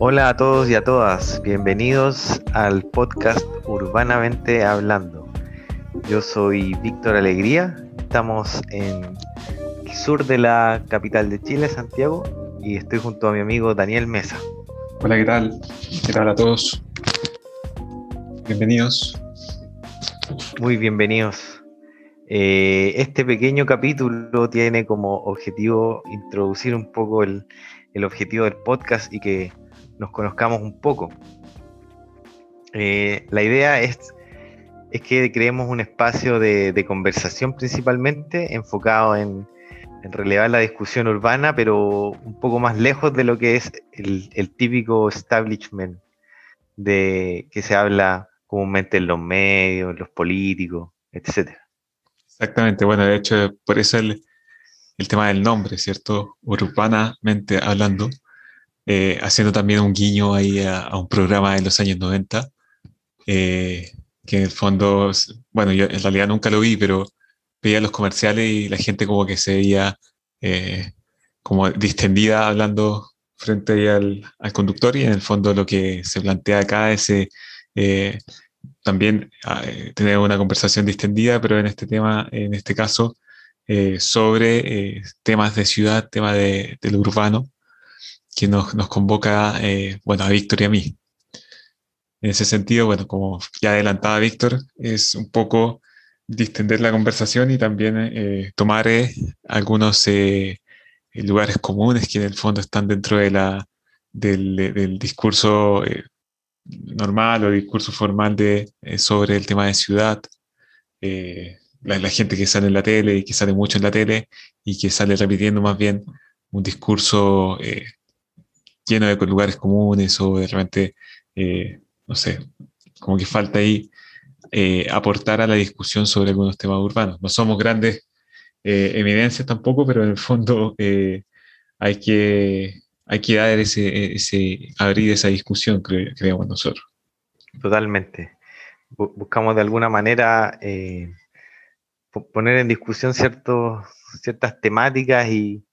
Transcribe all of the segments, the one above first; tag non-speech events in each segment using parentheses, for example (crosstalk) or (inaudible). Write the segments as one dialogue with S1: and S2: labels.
S1: Hola a todos y a todas, bienvenidos al podcast Urbanamente Hablando. Yo soy Víctor Alegría, estamos en el sur de la capital de Chile, Santiago, y estoy junto a mi amigo Daniel Mesa.
S2: Hola, ¿qué tal? ¿Qué tal a todos? Bienvenidos.
S1: Muy bienvenidos. Eh, este pequeño capítulo tiene como objetivo introducir un poco el, el objetivo del podcast y que nos conozcamos un poco. Eh, la idea es, es, que creemos un espacio de, de conversación principalmente enfocado en, en, relevar la discusión urbana, pero un poco más lejos de lo que es el, el típico establishment de que se habla comúnmente en los medios, en los políticos, etc.
S2: Exactamente, bueno, de hecho, por eso el, el tema del nombre, ¿cierto? Urbanamente hablando, eh, haciendo también un guiño ahí a, a, un programa de los años 90, eh, que en el fondo, bueno, yo en realidad nunca lo vi, pero veía los comerciales y la gente como que se veía eh, como distendida hablando frente al, al, conductor y en el fondo lo que se plantea acá es eh, también eh, tener una conversación distendida, pero en este tema, en este caso, eh, sobre temas de ciudad, tema de, de lo urbano, que nos, nos convoca, eh, bueno, a Víctor y a mí. En ese sentido, bueno, como ya adelantaba Víctor, es un poco distender la conversación y también eh, tomar eh, algunos lugares comunes que en el fondo están dentro de la, del, del discurso normal o discurso formal de, sobre el tema de ciudad. La, la gente que sale en la tele y que sale mucho en la tele y que sale repitiendo más bien un discurso eh, lleno de lugares comunes o de repente, eh, no sé, como que falta ahí eh, aportar a la discusión sobre algunos temas urbanos. No somos grandes eh, evidencias tampoco, pero en el fondo eh, hay, que, hay que dar ese, ese, abrir esa discusión, cre creemos nosotros.
S1: Totalmente. Buscamos de alguna manera eh, poner en discusión ciertos, ciertas temáticas y,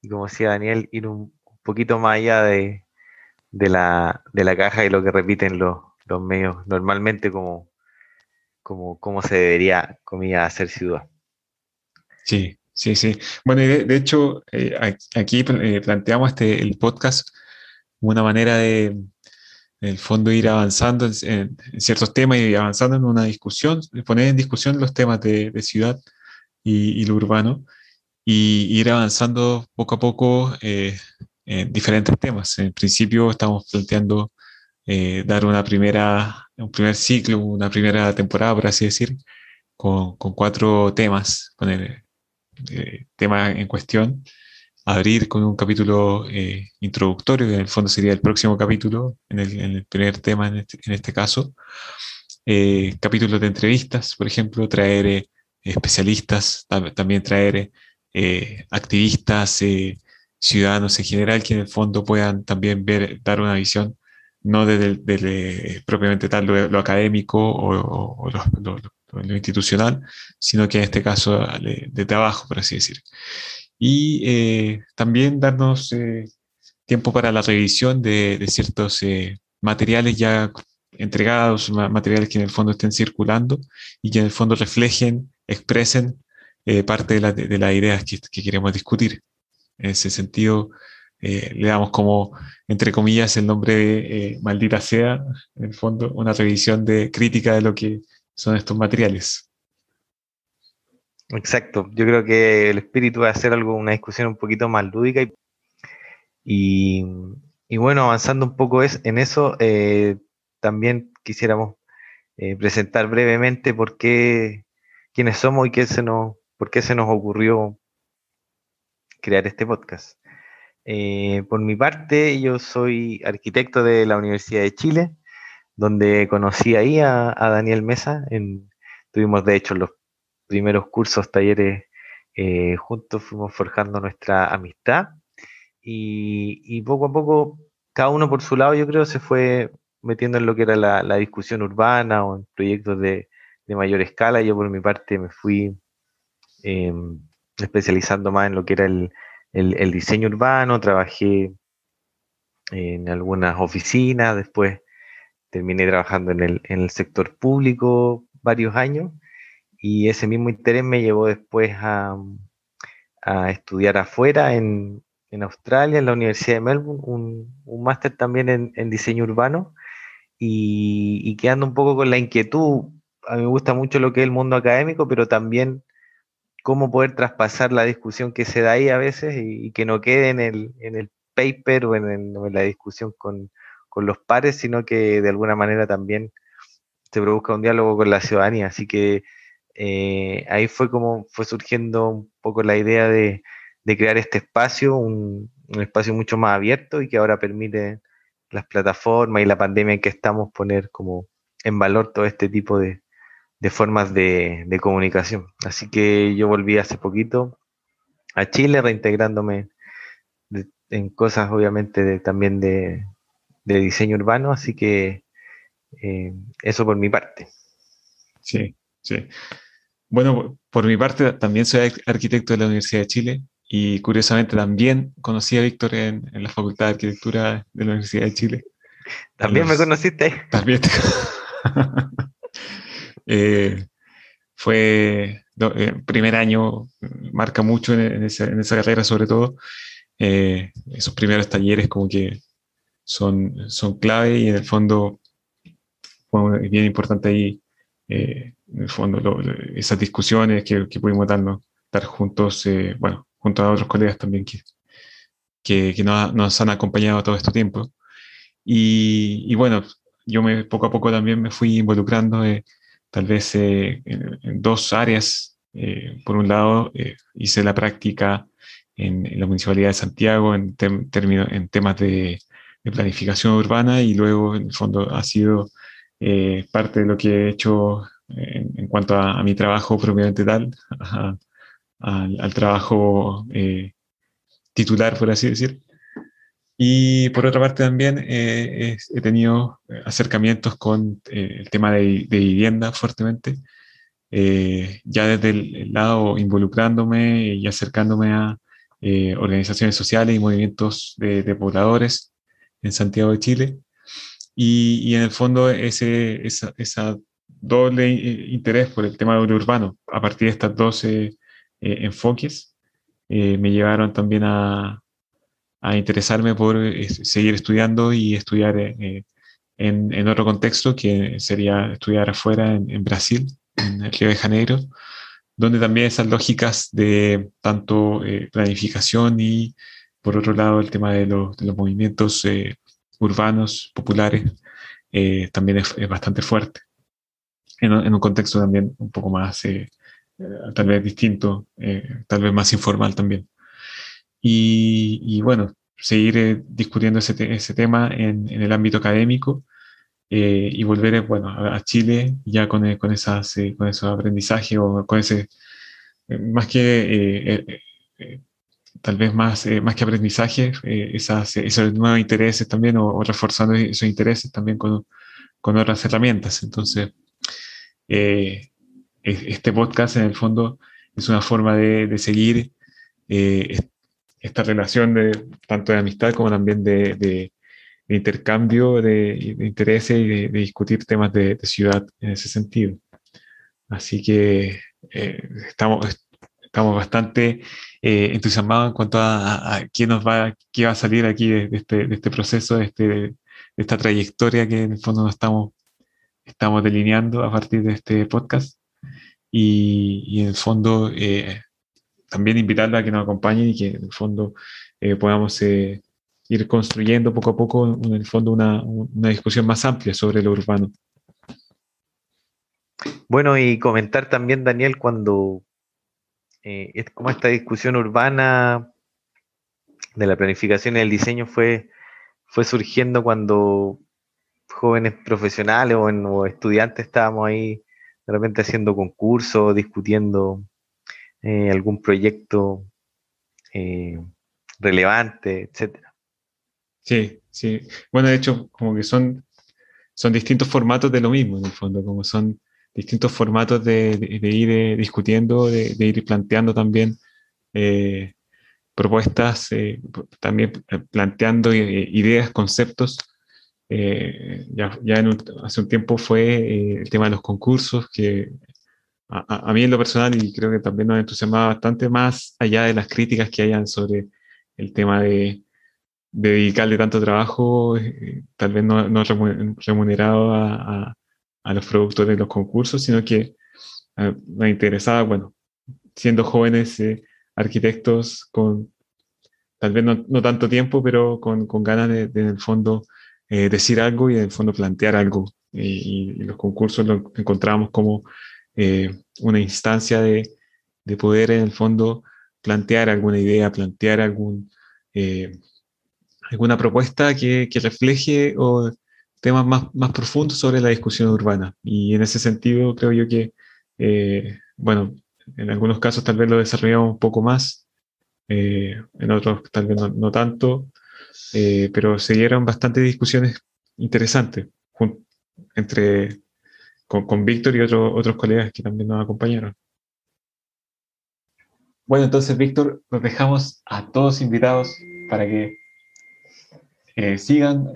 S1: y, como decía Daniel, ir un, poquito más allá de, de, la, de la caja y lo que repiten los, los medios normalmente como, como, como se debería, comillas, hacer ciudad.
S2: Sí, sí, sí. Bueno, y de, de hecho, eh, aquí eh, planteamos este, el podcast una manera de, en el fondo, ir avanzando en, en, ciertos temas y avanzando en una discusión, poner en discusión los temas de, de ciudad y, y, lo urbano, y ir avanzando poco a poco eh, en diferentes temas. En principio estamos planteando eh, dar una primera, un primer ciclo, una primera temporada, por así decir, con, con cuatro temas, con el eh, tema en cuestión, abrir con un capítulo eh, introductorio, que en el fondo sería el próximo capítulo, en el, en el primer tema en este, en este caso. Eh, capítulos de entrevistas, por ejemplo, traer especialistas, también traer activistas, ciudadanos en general que en el fondo puedan también ver, dar una visión, no desde, propiamente tal lo, lo académico o, o lo, lo, lo, institucional, sino que en este caso de, de trabajo, por así decir. Y eh, también darnos eh, tiempo para la revisión de, ciertos eh, materiales ya entregados, materiales que en el fondo estén circulando y que en el fondo reflejen, expresen parte de, la, de, de, las ideas que, que queremos discutir. En ese sentido, le damos como, entre comillas, el nombre de Maldita sea, en el fondo, una revisión de crítica de lo que son estos materiales.
S1: Exacto, yo creo que el espíritu va a algo, una discusión un poquito más lúdica y, y, y bueno, avanzando un poco es, en eso, eh, también quisiéramos eh, presentar brevemente por qué, quiénes somos y qué se nos, por qué se nos ocurrió crear este podcast. Eh, por mi parte, yo soy arquitecto de la Universidad de Chile, donde conocí ahí a, Daniel Mesa. Tuvimos, de hecho, los primeros cursos, talleres eh, juntos, fuimos forjando nuestra amistad. Y, poco a poco, cada uno por su lado, yo creo, se fue metiendo en lo que era la, discusión urbana o en proyectos de, mayor escala. Yo por mi parte me fui em, especializando más en lo que era el, diseño urbano, trabajé en algunas oficinas, después terminé trabajando en el, en el sector público varios años y ese mismo interés me llevó después a, a estudiar afuera en, en, Australia, en la Universidad de Melbourne, un, un máster también en, en, diseño urbano y, y, quedando un poco con la inquietud, a mí me gusta mucho lo que es el mundo académico, pero también cómo poder traspasar la discusión que se da ahí a veces y, que no quede en el, en el paper o en, en la discusión con, con los pares, sino que de alguna manera también se produzca un diálogo con la ciudadanía. Así que eh, ahí fue como fue surgiendo un poco la idea de, crear este espacio, un, espacio mucho más abierto y que ahora permite las plataformas y la pandemia en que estamos poner como en valor todo este tipo de, formas de, comunicación. Así que yo volví hace poquito a Chile reintegrándome en cosas obviamente también de, diseño urbano, así que eh, eso por mi parte.
S2: Sí, sí. Bueno, por mi parte también soy arquitecto de la Universidad de Chile y curiosamente también conocí a Víctor en, la Facultad de Arquitectura de la Universidad de Chile.
S1: ¿También me conociste?
S2: También. (laughs) eh, fue eh, primer año, marca mucho en, esa, carrera sobre todo. Eh, esos primeros talleres como que son, son clave y en el fondo fue bien importante ahí eh, en el fondo, esas discusiones que, que pudimos darnos, estar juntos, eh, bueno, junto a otros colegas también que, que, nos, han acompañado todo este tiempo. Y, bueno, yo me, poco a poco también me fui involucrando, eh, tal vez en, dos áreas. por un lado, hice la práctica en, la Municipalidad de Santiago en, términos, en temas de, de, planificación urbana y luego, en el fondo, ha sido eh, parte de lo que he hecho en, cuanto a, mi trabajo propiamente tal, al, trabajo eh, titular, por así decir. Y por otra parte también eh, he tenido acercamientos con el tema de, vivienda fuertemente, ya desde el, lado involucrándome y acercándome a organizaciones sociales y movimientos de pobladores en Santiago de Chile. Y, en el fondo ese, esa, doble eh, interés por el tema urbano, a partir de estos dos eh, eh, enfoques, me llevaron también a, a interesarme por seguir estudiando y estudiar en, en, otro contexto, que sería estudiar afuera en, Brasil, en el Río de Janeiro, donde también esas lógicas de tanto planificación y, por otro lado, el tema de, los, movimientos urbanos, populares, eh, también es, bastante fuerte. En, un contexto también un poco más, eh, eh, tal vez distinto, tal vez más informal también. Y, bueno, seguir discutiendo ese, tema en, en, el ámbito académico y volver bueno, a, Chile ya con, con, esas, con esos aprendizajes o con ese, más que tal vez más, eh, más que aprendizaje, eh, esas, esos nuevos intereses también o, reforzando esos intereses también con, con otras herramientas. Entonces, eh, este podcast en el fondo es una forma de, de seguir esta relación de, tanto de amistad como también de, de, intercambio de, intereses y de, discutir temas de, ciudad en ese sentido. Así que estamos, estamos bastante eh, entusiasmados en cuanto a, a, qué nos va, qué va a salir aquí de, este, este, proceso, de, este, esta trayectoria que en el fondo nos estamos, estamos delineando a partir de este podcast. Y, en el fondo eh, también invitarla a que nos acompañen y que en el fondo eh, podamos ir construyendo poco a poco en el fondo una, una discusión más amplia sobre lo urbano.
S1: Bueno, y comentar también, Daniel, cuando eh, es como esta discusión urbana de la planificación y el diseño fue, fue surgiendo cuando jóvenes profesionales o, estudiantes estábamos ahí de repente haciendo concursos, discutiendo eh, algún proyecto eh, relevante, etcétera.
S2: Sí, sí. Bueno, de hecho, como que son son distintos formatos de lo mismo, en el fondo, como son distintos formatos de, ir eh, discutiendo, de, ir planteando también eh, propuestas, eh, también planteando ideas, conceptos. ya, ya hace un tiempo fue el tema de los concursos, que a, a, mí en lo personal, y creo que también nos entusiasmaba bastante más allá de las críticas que hayan sobre el tema de, dedicarle tanto trabajo, eh, tal vez no, no remunerado a, a, los productos de los concursos, sino que eh, me interesaba, bueno, siendo jóvenes eh, arquitectos con tal vez no, no, tanto tiempo, pero con, con ganas de, en el fondo decir algo y en el fondo plantear algo. Y, los concursos lo encontramos como una instancia de, de, poder en el fondo plantear alguna idea, plantear algún alguna propuesta que, que refleje o temas más, más, profundos sobre la discusión urbana. Y en ese sentido creo yo que, eh, bueno, en algunos casos tal vez lo desarrollamos un poco más, eh, en otros tal vez no, tanto, eh, pero se dieron bastantes discusiones interesantes entre, con, con Víctor y otro, otros colegas que también nos acompañaron. Bueno, entonces, Víctor, los dejamos a todos invitados para que sigan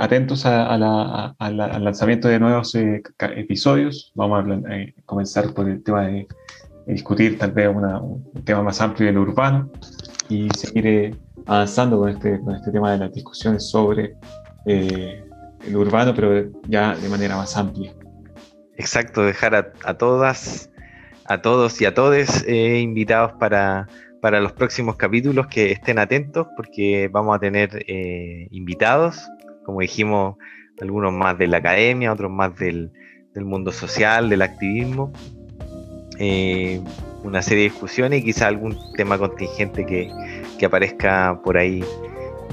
S2: eh, atentos al lanzamiento de nuevos eh, episodios. Vamos a comenzar por el tema de, discutir tal vez un tema más amplio de lo urbano y seguir avanzando con este, con este tema de las discusiones sobre el urbano, pero ya de manera más amplia.
S1: Exacto, dejar a, todas, a todos y a todes invitados para para los próximos capítulos que estén atentos porque vamos a tener eh, invitados, como dijimos, algunos más de la academia, otros más del, mundo social, del activismo, eh, una serie de discusiones y quizá algún tema contingente que, aparezca por ahí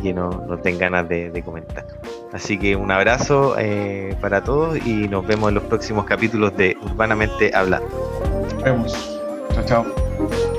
S1: y no, nos den ganas de, comentar. Así que un abrazo eh, para todos y nos vemos en los próximos capítulos de Urbanamente Hablando.
S2: Nos vemos. Chao, chao.